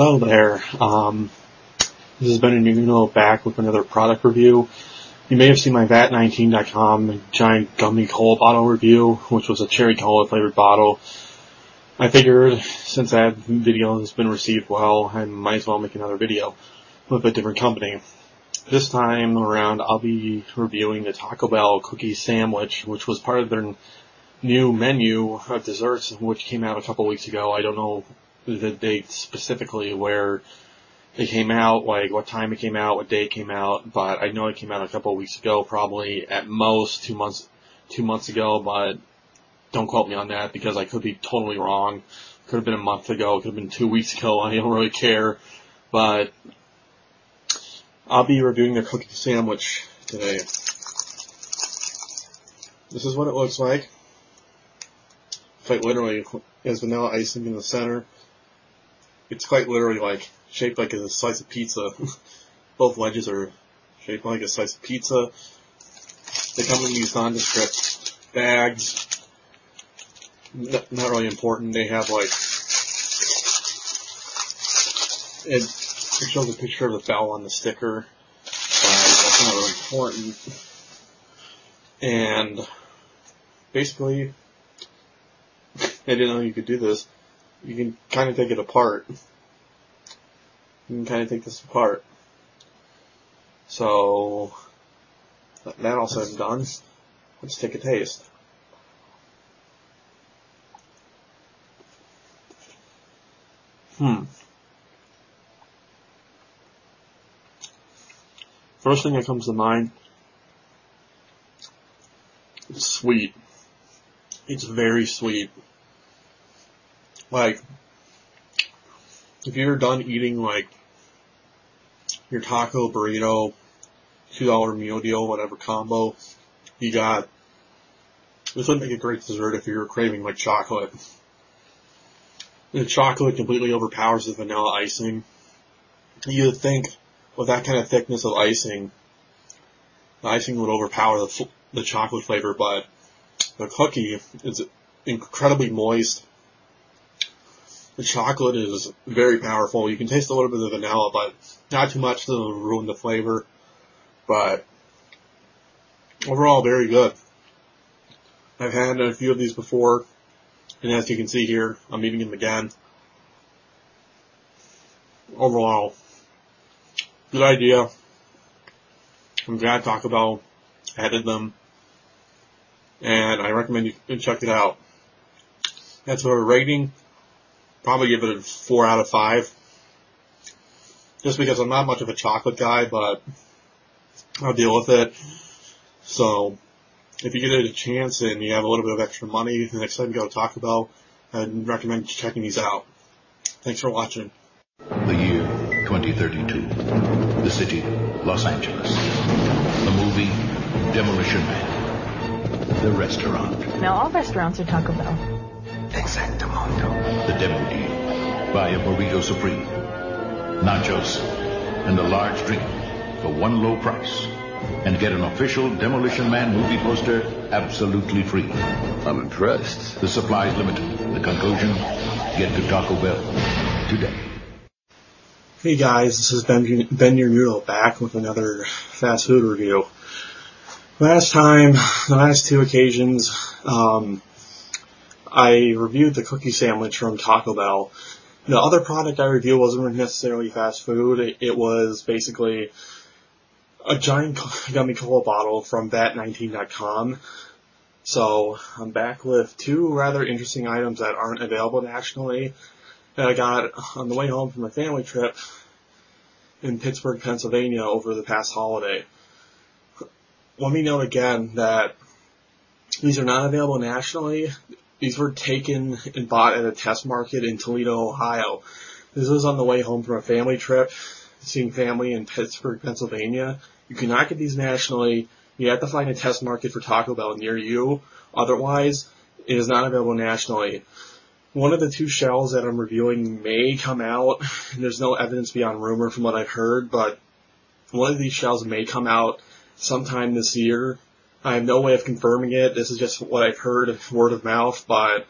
Hello there. Um, this has been a Nuno back with another product review. You may have seen my VAT19.com giant gummy cola bottle review, which was a cherry cola flavored bottle. I figured since that video has been received well, I might as well make another video with a different company. This time around, I'll be reviewing the Taco Bell cookie sandwich, which was part of their new menu of desserts, which came out a couple weeks ago. I don't know the date specifically where it came out, like what time it came out, what day it came out, but I know it came out a couple of weeks ago, probably at most two months, two months ago, but don't quote me on that because I could be totally wrong. Could have been a month ago, could have been two weeks ago, I don't really care, but I'll be reviewing the cookie sandwich today. This is what it looks like. Quite literally, it has vanilla icing in the center. It's quite literally like shaped like a slice of pizza. Both wedges are shaped like a slice of pizza. They come in these nondescript bags. N- not really important. They have like it, it shows a picture of the bell on the sticker, but that's not really important. And basically, I didn't know you could do this. You can kind of take it apart. You can kind of take this apart. So, that all said and done, let's take a taste. Hmm. First thing that comes to mind, it's sweet. It's very sweet. Like, if you're done eating like your taco burrito, two dollar meal deal, whatever combo you got, this would make a great dessert if you're craving like chocolate. The chocolate completely overpowers the vanilla icing. You would think with that kind of thickness of icing, the icing would overpower the, the chocolate flavor, but the cookie is incredibly moist. The chocolate is very powerful. You can taste a little bit of vanilla, but not too much to ruin the flavor. But overall, very good. I've had a few of these before, and as you can see here, I'm eating them again. Overall, good idea. I'm glad Taco Bell added them, and I recommend you check it out. That's a rating. Probably give it a four out of five. Just because I'm not much of a chocolate guy, but I'll deal with it. So, if you get a chance and you have a little bit of extra money, the next time you go to Taco Bell, I'd recommend checking these out. Thanks for watching. The year 2032. The city, Los Angeles. The movie, Demolition Man. The restaurant, Now, all restaurants are Taco Bell. Exactamundo. the demo deal. Buy a burrito supreme, nachos, and a large drink for one low price. And get an official Demolition Man movie poster absolutely free. I'm impressed. The supply is limited. The conclusion, get to Taco Bell today. Hey guys, this is Ben, ben your Noodle back with another fast food review. Last time, the last two occasions, um, I reviewed the cookie sandwich from Taco Bell. The other product I reviewed wasn't necessarily fast food. It, it was basically a giant gummy cola bottle from VAT19.com. So I'm back with two rather interesting items that aren't available nationally that I got on the way home from a family trip in Pittsburgh, Pennsylvania over the past holiday. Let me note again that these are not available nationally. These were taken and bought at a test market in Toledo, Ohio. This was on the way home from a family trip, seeing family in Pittsburgh, Pennsylvania. You cannot get these nationally. You have to find a test market for Taco Bell near you. Otherwise, It is not available nationally. One of the two shells that I'm reviewing may come out. There's no evidence beyond rumor from what I've heard, but one of these shells may come out sometime this year. I have no way of confirming it. This is just what I've heard, word of mouth, but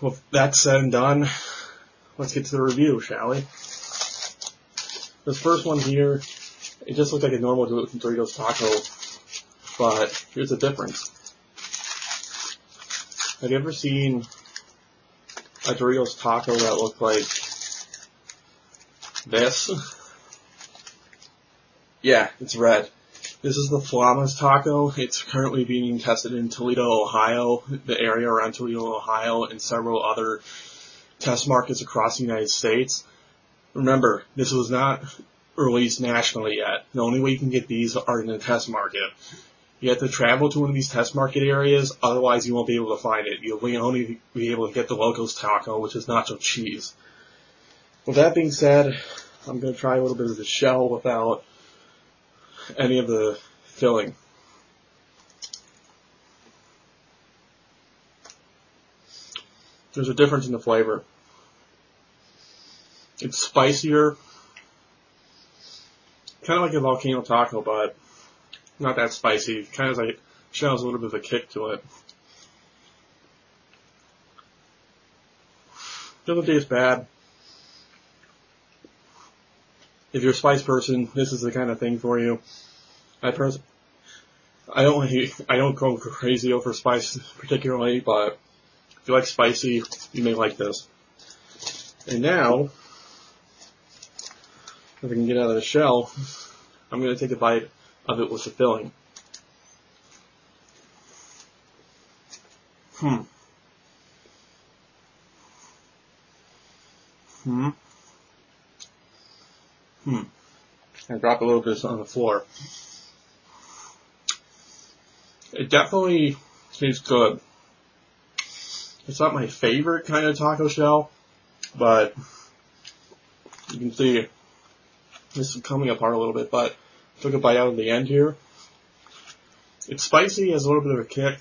with that said and done, let's get to the review, shall we? This first one here, it just looks like a normal Doritos taco, but here's the difference. Have you ever seen a Doritos taco that looked like this? Yeah, it's red. This is the Flamas taco. It's currently being tested in Toledo, Ohio, the area around Toledo, Ohio, and several other test markets across the United States. Remember, this was not released nationally yet. The only way you can get these are in the test market. You have to travel to one of these test market areas, otherwise you won't be able to find it. You'll only be able to get the Locos Taco, which is nacho cheese. With that being said, I'm going to try a little bit of the shell without any of the filling. There's a difference in the flavor. It's spicier, kind of like a volcano taco, but not that spicy. Kind of like has a little bit of a kick to it. Doesn't taste bad. If you're a spice person, this is the kind of thing for you. I pers- I don't I don't go crazy over spice particularly, but if you like spicy, you may like this. And now, if I can get out of the shell, I'm going to take a bite of it with the filling. Hmm. Hmm. Hmm. I dropped a little bit on the floor. It definitely tastes good. It's not my favorite kind of taco shell, but you can see this is coming apart a little bit, but took a bite out of the end here. It's spicy, has a little bit of a kick.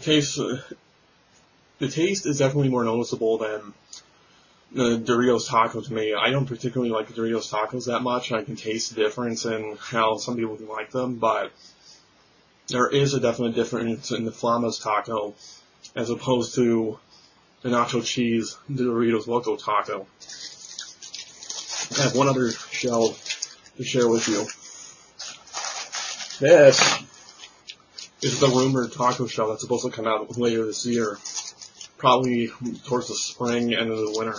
Taste, uh, the taste is definitely more noticeable than the Doritos taco to me. I don't particularly like Doritos tacos that much. I can taste the difference in how some people can like them, but there is a definite difference in the Flamas taco as opposed to the nacho cheese Doritos Loco taco. I have one other shell to share with you. This is the rumored taco shell that's supposed to come out later this year. Probably towards the spring, end of the winter.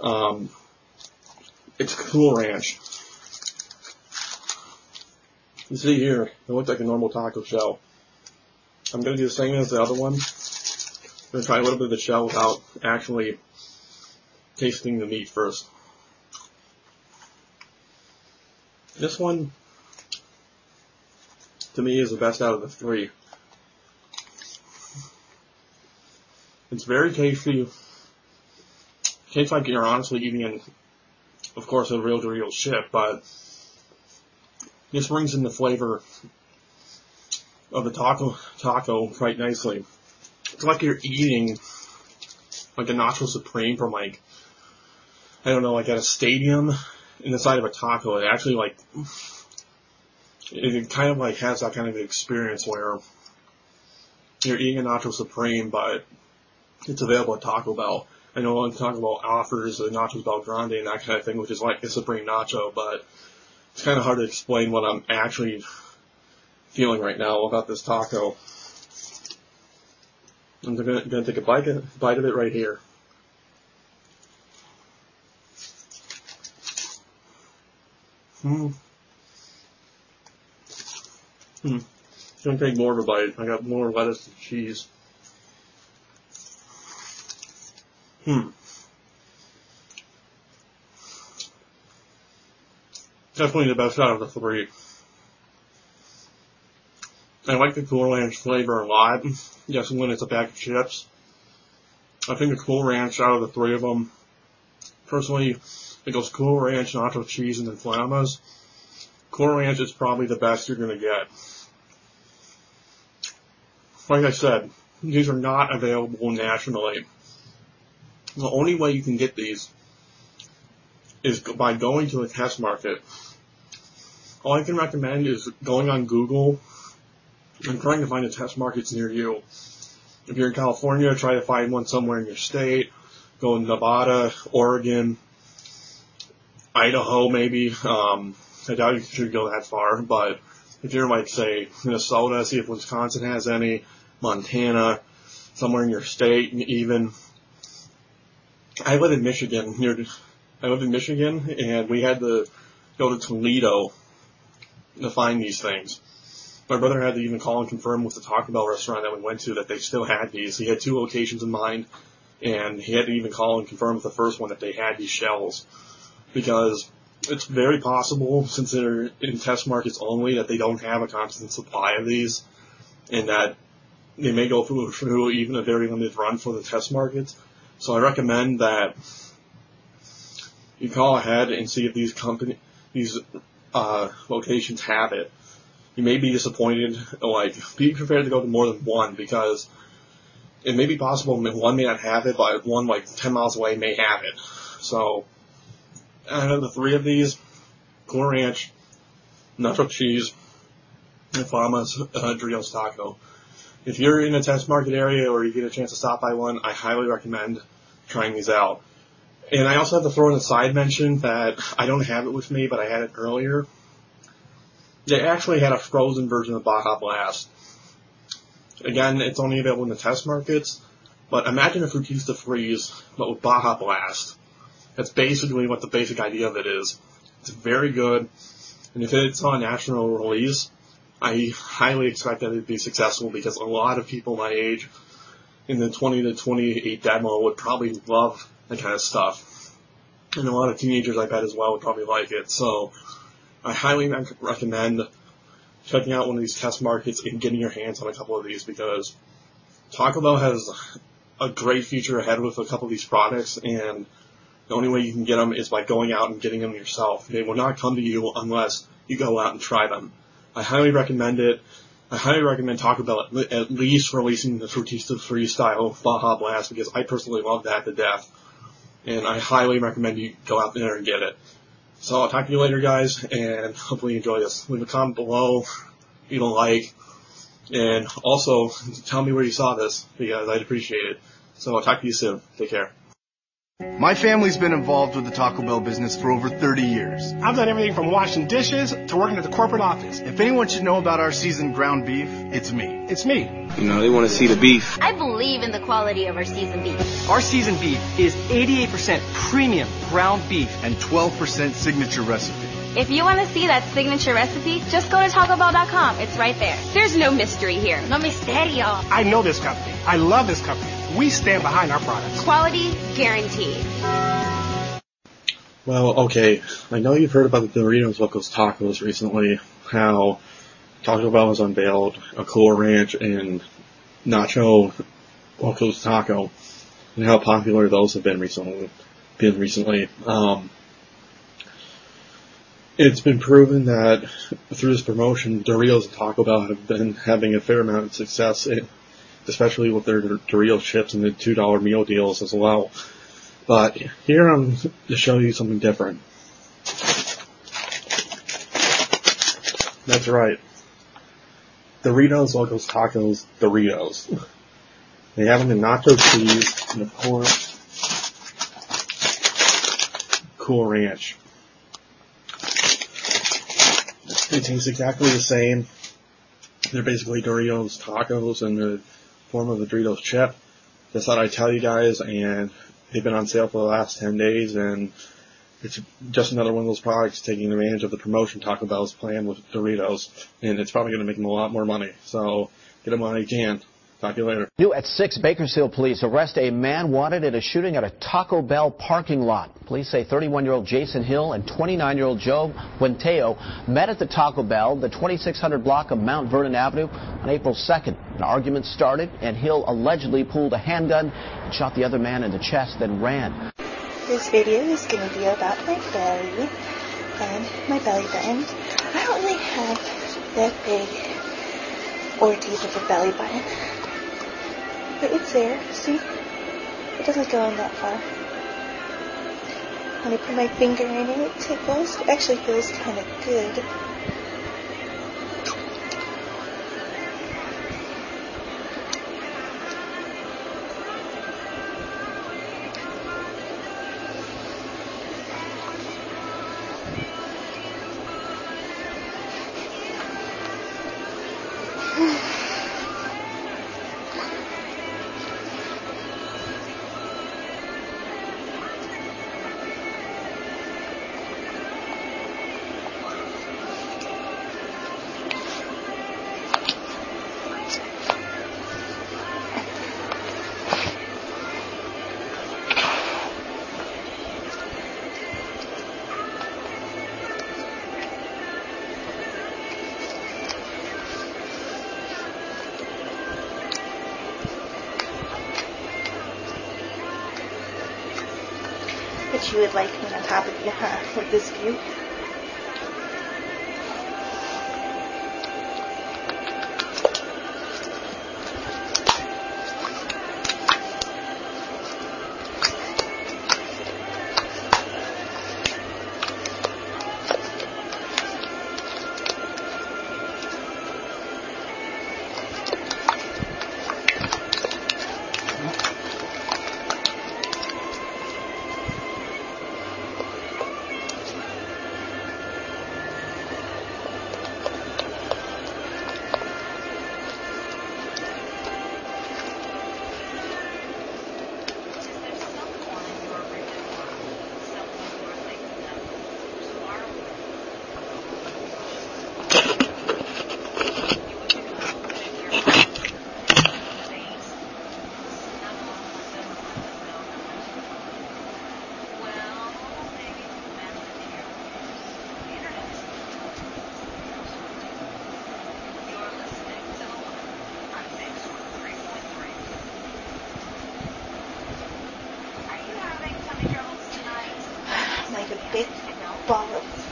Um, it's Cool Ranch. You see here, it looks like a normal taco shell. I'm going to do the same as the other one. I'm going to try a little bit of the shell without actually tasting the meat first. This one, to me, is the best out of the three. It's very tasty. Tastes like you're honestly eating, an, of course, a real to real chip, but this brings in the flavor of the taco taco quite nicely. It's like you're eating like a nacho supreme from like I don't know, like at a stadium in the side of a taco. It actually like it kind of like has that kind of experience where you're eating a nacho supreme, but it's available at Taco Bell. I know Taco Bell offers a nachos BellGrande and that kind of thing, which is like a supreme nacho, but it's kind of hard to explain what I'm actually feeling right now about this taco. I'm gonna, take a bite, bite of it right here. Hmm. Hmm. It's gonna take more of a bite. I got more lettuce and cheese. Hmm. Definitely the best out of the three. I like the Cool Ranch flavor a lot, just when it's a bag of chips. I think the Cool Ranch out of the three of them, personally, it goes Cool Ranch, Nacho Cheese, and then Flamas. Cool Ranch is probably the best you're gonna get. like I said, these are not available nationally. The only way you can get these is by going to a test market. All I can recommend is going on Google and trying to find the test markets near you. If you're in California, try to find one somewhere in your state. Go in Nevada, Oregon, Idaho, maybe. Um, I doubt you should go that far, but if you're like, say, Minnesota, see if Wisconsin has any, Montana, somewhere in your state, even. I live in Michigan, near, I live in Michigan, and we had to go to Toledo to find these things. My brother had to even call and confirm with the Taco Bell restaurant that we went to that they still had these. He had two locations in mind, and he had to even call and confirm with the first one that they had these shells. Because it's very possible, since they're in test markets only, that they don't have a constant supply of these, and that they may go through, through even a very limited run for the test markets. So I recommend that you call ahead and see if these company, these uh, locations have it. You may be disappointed. Like, be prepared to go to more than one because it may be possible one may not have it, but one like 10 miles away may have it. So, out of the three of these, Cool Ranch, Nacho Cheese, and Fama's uh, Taco. If you're in a test market area or you get a chance to stop by one, I highly recommend trying these out. And I also have to throw in a side mention that I don't have it with me, but I had it earlier. They actually had a frozen version of Baja Blast. Again, it's only available in the test markets, but imagine a Frutista Freeze, but with Baja Blast. That's basically what the basic idea of it is. It's very good, and if it's on national release, I highly expect that it'd be successful because a lot of people my age in the 20 to 28 demo would probably love that kind of stuff. And a lot of teenagers, I bet, as well would probably like it. So I highly recommend checking out one of these test markets and getting your hands on a couple of these because Taco Bell has a great future ahead with a couple of these products and the only way you can get them is by going out and getting them yourself. They will not come to you unless you go out and try them. I highly recommend it. I highly recommend Taco Bell at, at least releasing the Frutista Freestyle Baja Blast because I personally love that to death. And I highly recommend you go out there and get it. So I'll talk to you later guys and hopefully you enjoy this. Leave a comment below if you don't like. And also tell me where you saw this because I'd appreciate it. So I'll talk to you soon. Take care. My family's been involved with the Taco Bell business for over 30 years. I've done everything from washing dishes to working at the corporate office. If anyone should know about our seasoned ground beef, it's me. It's me. You know, they want to see the beef. I believe in the quality of our seasoned beef. Our seasoned beef is 88% premium ground beef and 12% signature recipe. If you want to see that signature recipe, just go to TacoBell.com. It's right there. There's no mystery here. No misterio. I know this company. I love this company. We stand behind our products. Quality guaranteed. Well, okay. I know you've heard about the Doritos Locos Tacos recently. How Taco Bell has unveiled a Cool Ranch and Nacho Locos Taco, and how popular those have been recently. Been recently. Um, it's been proven that through this promotion, Doritos and Taco Bell have been having a fair amount of success, in, especially with their Doritos chips and the two dollar meal deals as well. But here I'm to show you something different. That's right. Doritos, Locos Tacos, Doritos. They have them in nacho cheese and of course, Cool Ranch. They taste exactly the same. They're basically Doritos tacos in the form of a Doritos chip. Just thought I'd tell you guys, and they've been on sale for the last 10 days, and it's just another one of those products taking advantage of the promotion Taco Bell's plan with Doritos, and it's probably going to make them a lot more money. So get them while you can. Talk to you later. New at 6, Bakersfield police arrest a man wanted in a shooting at a Taco Bell parking lot. Police say 31-year-old Jason Hill and 29-year-old Joe Buenteo met at the Taco Bell, the 2600 block of Mount Vernon Avenue, on April 2nd. An argument started, and Hill allegedly pulled a handgun and shot the other man in the chest, then ran. This video is going to be about my belly and my belly button. I don't really have that big or deep of a belly button. But it's there, see? It doesn't go in that far. When I put my finger in it, it tickles. It actually feels kind of good. You would like me on top of you, huh? With this view?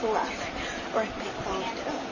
Fluff or big ball of dough.